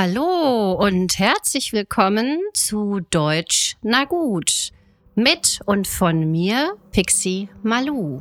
Hallo und herzlich willkommen zu Deutsch Na gut. Mit und von mir, Pixie Malu.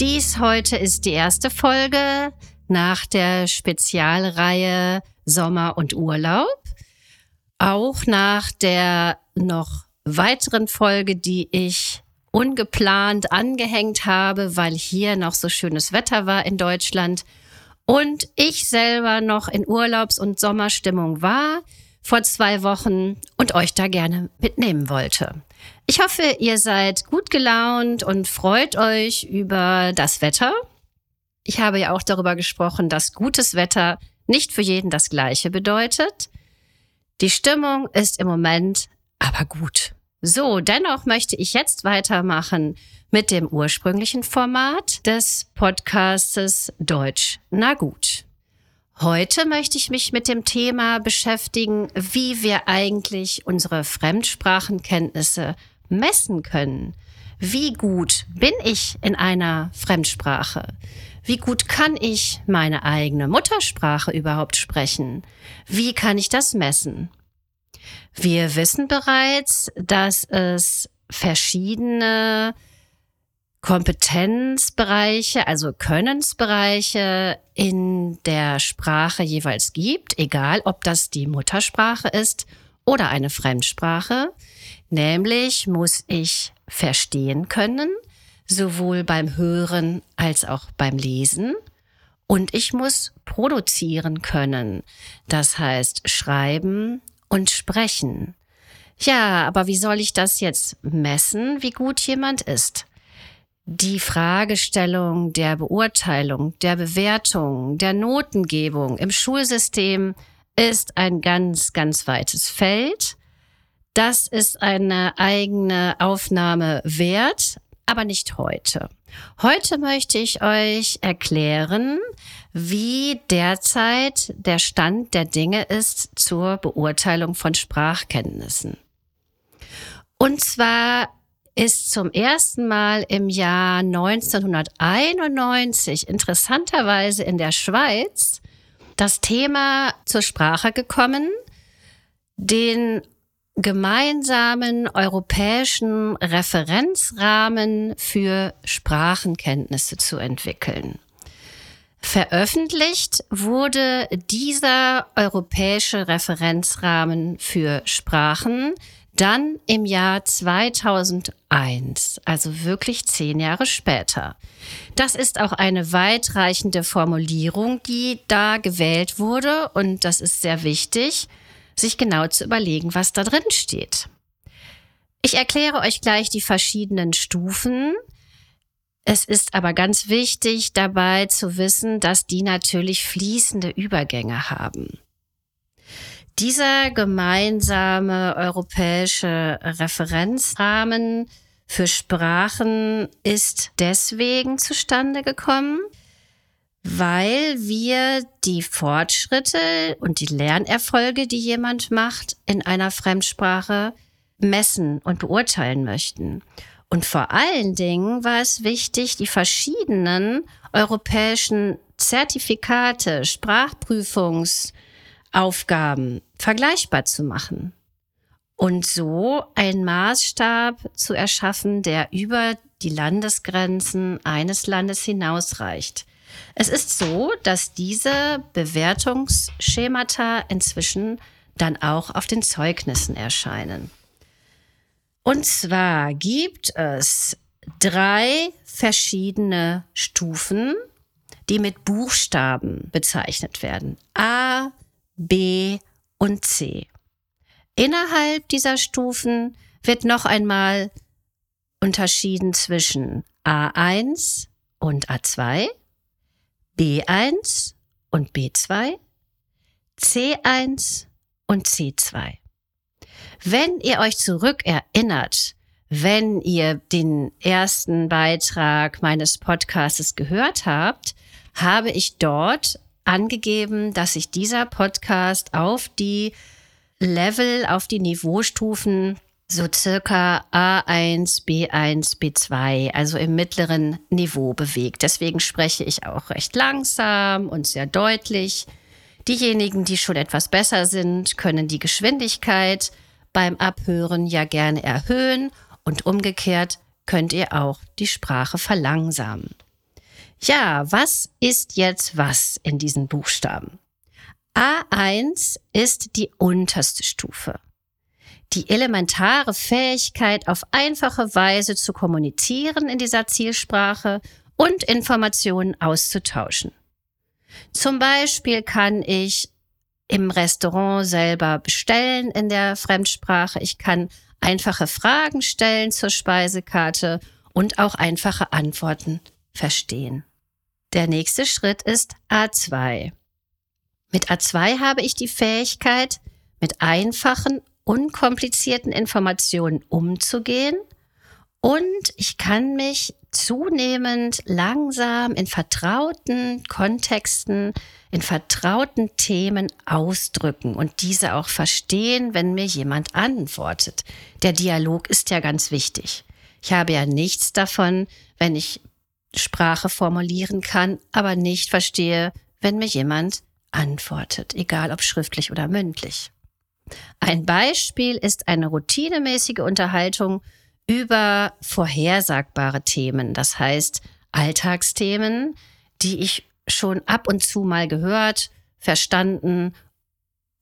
Dies heute ist die erste Folge nach der Spezialreihe Sommer und Urlaub. Auch nach der noch weiteren Folge, die ich ungeplant angehängt habe, weil hier noch so schönes Wetter war in Deutschland und ich selber noch in Urlaubs- und Sommerstimmung war vor zwei Wochen und euch da gerne mitnehmen wollte. Ich hoffe, ihr seid gut gelaunt und freut euch über das Wetter ich habe ja auch darüber gesprochen, dass gutes Wetter nicht für jeden das gleiche bedeutet. Die Stimmung ist im Moment aber gut. So, dennoch möchte ich jetzt weitermachen mit dem ursprünglichen Format des Podcastes Deutsch Na gut. Heute möchte ich mich mit dem Thema beschäftigen, wie wir eigentlich unsere Fremdsprachenkenntnisse messen können. Wie gut bin ich in einer Fremdsprache? Wie gut kann ich meine eigene Muttersprache überhaupt sprechen? Wie kann ich das messen? Wir wissen bereits, dass es verschiedene Kompetenzbereiche, also Könnensbereiche in der Sprache jeweils gibt, egal ob das die Muttersprache ist oder eine Fremdsprache. Nämlich muss ich verstehen können, sowohl beim Hören als auch beim Lesen. Und ich muss produzieren können. Das heißt schreiben und sprechen. Ja, aber wie soll ich das jetzt messen, wie gut jemand ist? Die Fragestellung der Beurteilung, der Bewertung, der Notengebung im Schulsystem ist ein ganz, ganz weites Feld. Das ist eine eigene Aufnahme wert, aber nicht heute. Heute möchte ich euch erklären, wie derzeit der Stand der Dinge ist zur Beurteilung von Sprachkenntnissen. Und zwar ist zum ersten Mal im Jahr 1991 interessanterweise in der Schweiz das Thema zur Sprache gekommen, den gemeinsamen europäischen Referenzrahmen für Sprachenkenntnisse zu entwickeln. Veröffentlicht wurde dieser europäische Referenzrahmen für Sprachen dann im Jahr 2001, also wirklich zehn Jahre später. Das ist auch eine weitreichende Formulierung, die da gewählt wurde und das ist sehr wichtig sich genau zu überlegen, was da drin steht. Ich erkläre euch gleich die verschiedenen Stufen. Es ist aber ganz wichtig dabei zu wissen, dass die natürlich fließende Übergänge haben. Dieser gemeinsame europäische Referenzrahmen für Sprachen ist deswegen zustande gekommen, weil wir die Fortschritte und die Lernerfolge, die jemand macht in einer Fremdsprache, messen und beurteilen möchten. Und vor allen Dingen war es wichtig, die verschiedenen europäischen Zertifikate, Sprachprüfungsaufgaben vergleichbar zu machen. Und so einen Maßstab zu erschaffen, der über die Landesgrenzen eines Landes hinausreicht. Es ist so, dass diese Bewertungsschemata inzwischen dann auch auf den Zeugnissen erscheinen. Und zwar gibt es drei verschiedene Stufen, die mit Buchstaben bezeichnet werden. A, B und C. Innerhalb dieser Stufen wird noch einmal unterschieden zwischen A1 und A2 B1 und B2, C1 und C2. Wenn ihr euch zurückerinnert, wenn ihr den ersten Beitrag meines Podcasts gehört habt, habe ich dort angegeben, dass sich dieser Podcast auf die Level, auf die Niveaustufen so circa A1, B1, B2, also im mittleren Niveau bewegt. Deswegen spreche ich auch recht langsam und sehr deutlich. Diejenigen, die schon etwas besser sind, können die Geschwindigkeit beim Abhören ja gerne erhöhen und umgekehrt könnt ihr auch die Sprache verlangsamen. Ja, was ist jetzt was in diesen Buchstaben? A1 ist die unterste Stufe die elementare Fähigkeit, auf einfache Weise zu kommunizieren in dieser Zielsprache und Informationen auszutauschen. Zum Beispiel kann ich im Restaurant selber bestellen in der Fremdsprache. Ich kann einfache Fragen stellen zur Speisekarte und auch einfache Antworten verstehen. Der nächste Schritt ist A2. Mit A2 habe ich die Fähigkeit, mit einfachen unkomplizierten Informationen umzugehen und ich kann mich zunehmend langsam in vertrauten Kontexten, in vertrauten Themen ausdrücken und diese auch verstehen, wenn mir jemand antwortet. Der Dialog ist ja ganz wichtig. Ich habe ja nichts davon, wenn ich Sprache formulieren kann, aber nicht verstehe, wenn mir jemand antwortet, egal ob schriftlich oder mündlich. Ein Beispiel ist eine routinemäßige Unterhaltung über vorhersagbare Themen, das heißt Alltagsthemen, die ich schon ab und zu mal gehört, verstanden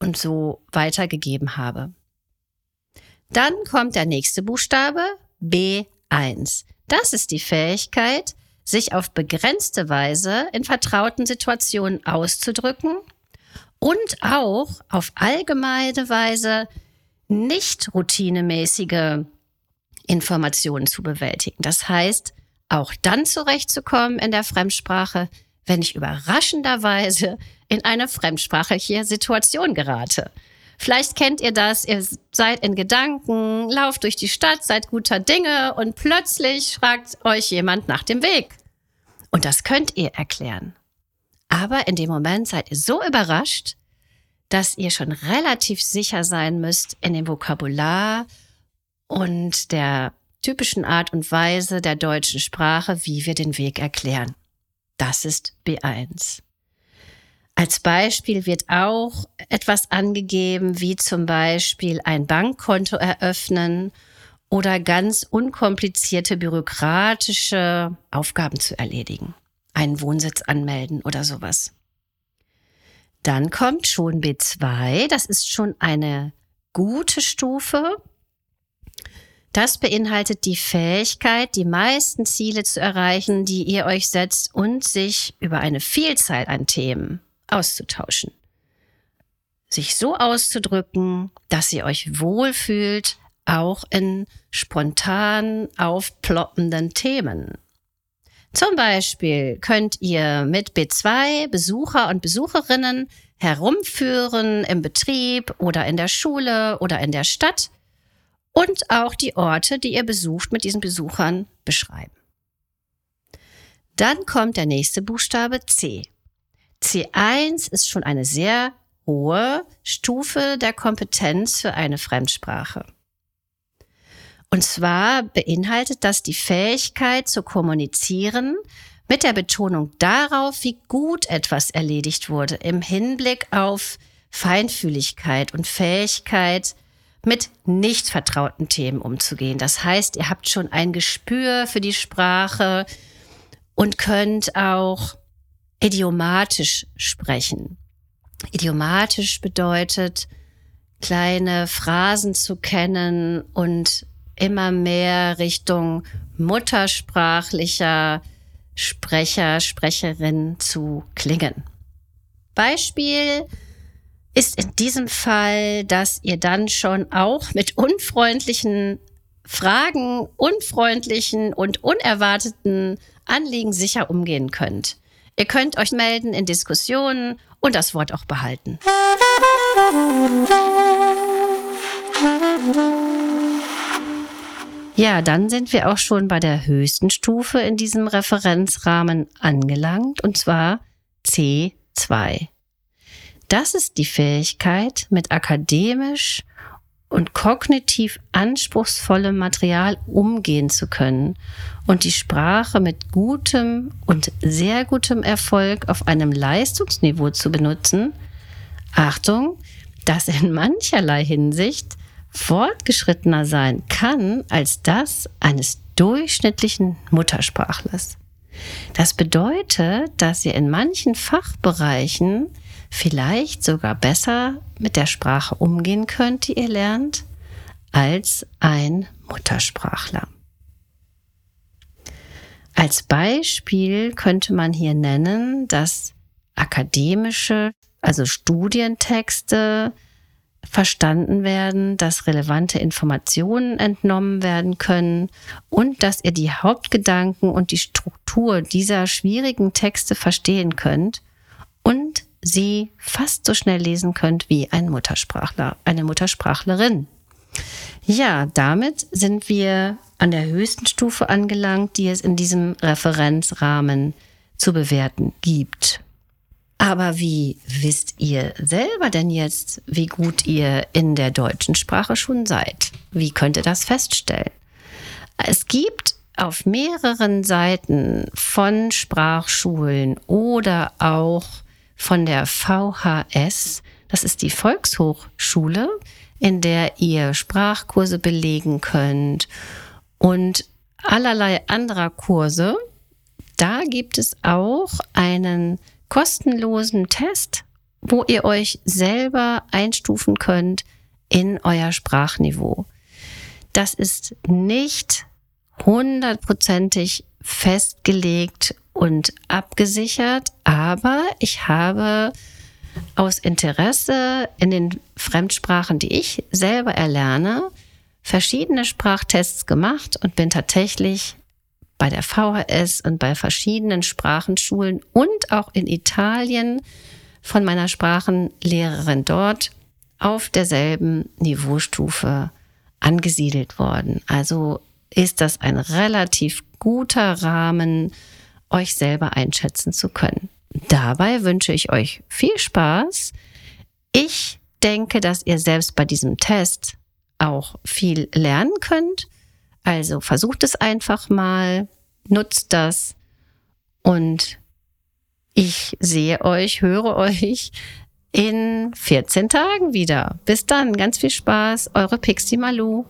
und so weitergegeben habe. Dann kommt der nächste Buchstabe B1. Das ist die Fähigkeit, sich auf begrenzte Weise in vertrauten Situationen auszudrücken und auch auf allgemeine Weise nicht routinemäßige Informationen zu bewältigen. Das heißt, auch dann zurechtzukommen in der Fremdsprache, wenn ich überraschenderweise in eine fremdsprachliche Situation gerate. Vielleicht kennt ihr das, ihr seid in Gedanken, lauft durch die Stadt, seid guter Dinge und plötzlich fragt euch jemand nach dem Weg. Und das könnt ihr erklären. Aber in dem Moment seid ihr so überrascht, dass ihr schon relativ sicher sein müsst in dem Vokabular und der typischen Art und Weise der deutschen Sprache, wie wir den Weg erklären. Das ist B1. Als Beispiel wird auch etwas angegeben, wie zum Beispiel ein Bankkonto eröffnen oder ganz unkomplizierte bürokratische Aufgaben zu erledigen einen Wohnsitz anmelden oder sowas. Dann kommt schon B2, das ist schon eine gute Stufe. Das beinhaltet die Fähigkeit, die meisten Ziele zu erreichen, die ihr euch setzt und sich über eine Vielzahl an Themen auszutauschen. Sich so auszudrücken, dass ihr euch wohlfühlt, auch in spontan aufploppenden Themen. Zum Beispiel könnt ihr mit B2 Besucher und Besucherinnen herumführen im Betrieb oder in der Schule oder in der Stadt und auch die Orte, die ihr besucht, mit diesen Besuchern beschreiben. Dann kommt der nächste Buchstabe C. C1 ist schon eine sehr hohe Stufe der Kompetenz für eine Fremdsprache. Und zwar beinhaltet das die Fähigkeit zu kommunizieren mit der Betonung darauf, wie gut etwas erledigt wurde im Hinblick auf Feinfühligkeit und Fähigkeit, mit nicht vertrauten Themen umzugehen. Das heißt, ihr habt schon ein Gespür für die Sprache und könnt auch idiomatisch sprechen. Idiomatisch bedeutet, kleine Phrasen zu kennen und immer mehr Richtung muttersprachlicher Sprecher, Sprecherin zu klingen. Beispiel ist in diesem Fall, dass ihr dann schon auch mit unfreundlichen Fragen, unfreundlichen und unerwarteten Anliegen sicher umgehen könnt. Ihr könnt euch melden in Diskussionen und das Wort auch behalten. Ja, dann sind wir auch schon bei der höchsten Stufe in diesem Referenzrahmen angelangt, und zwar C2. 2. Das ist die Fähigkeit, mit akademisch und kognitiv anspruchsvollem Material umgehen zu können und die Sprache mit gutem und sehr gutem Erfolg auf einem Leistungsniveau zu benutzen, Achtung, das in mancherlei Hinsicht fortgeschrittener sein kann als das eines durchschnittlichen Muttersprachlers. Das bedeutet, dass ihr in manchen Fachbereichen vielleicht sogar besser mit der Sprache umgehen könnt, die ihr lernt, als ein Muttersprachler. Als Beispiel könnte man hier nennen, dass akademische, also Studientexte verstanden werden, dass relevante Informationen entnommen werden können und dass ihr die Hauptgedanken und die Struktur dieser schwierigen Texte verstehen könnt und sie fast so schnell lesen könnt wie ein Muttersprachler, eine Muttersprachlerin. Ja, damit sind wir an der höchsten Stufe angelangt, die es in diesem Referenzrahmen zu bewerten gibt. Aber wie wisst ihr selber denn jetzt, wie gut ihr in der deutschen Sprache schon seid? Wie könnt ihr das feststellen? Es gibt auf mehreren Seiten von Sprachschulen oder auch von der VHS, das ist die Volkshochschule, in der ihr Sprachkurse belegen könnt und allerlei anderer Kurse. Da gibt es auch einen kostenlosen Test, wo ihr euch selber einstufen könnt in euer Sprachniveau. Das ist nicht hundertprozentig festgelegt und abgesichert, aber ich habe aus Interesse in den Fremdsprachen, die ich selber erlerne, verschiedene Sprachtests gemacht und bin tatsächlich bei der VHS und bei verschiedenen Sprachenschulen und auch in Italien von meiner Sprachenlehrerin dort auf derselben Niveaustufe angesiedelt worden. Also ist das ein relativ guter Rahmen, euch selber einschätzen zu können. Dabei wünsche ich euch viel Spaß. Ich denke, dass ihr selbst bei diesem Test auch viel lernen könnt also versucht es einfach mal, nutzt das und ich sehe euch, höre euch in 14 Tagen wieder. Bis dann, ganz viel Spaß, eure Pixie Malou.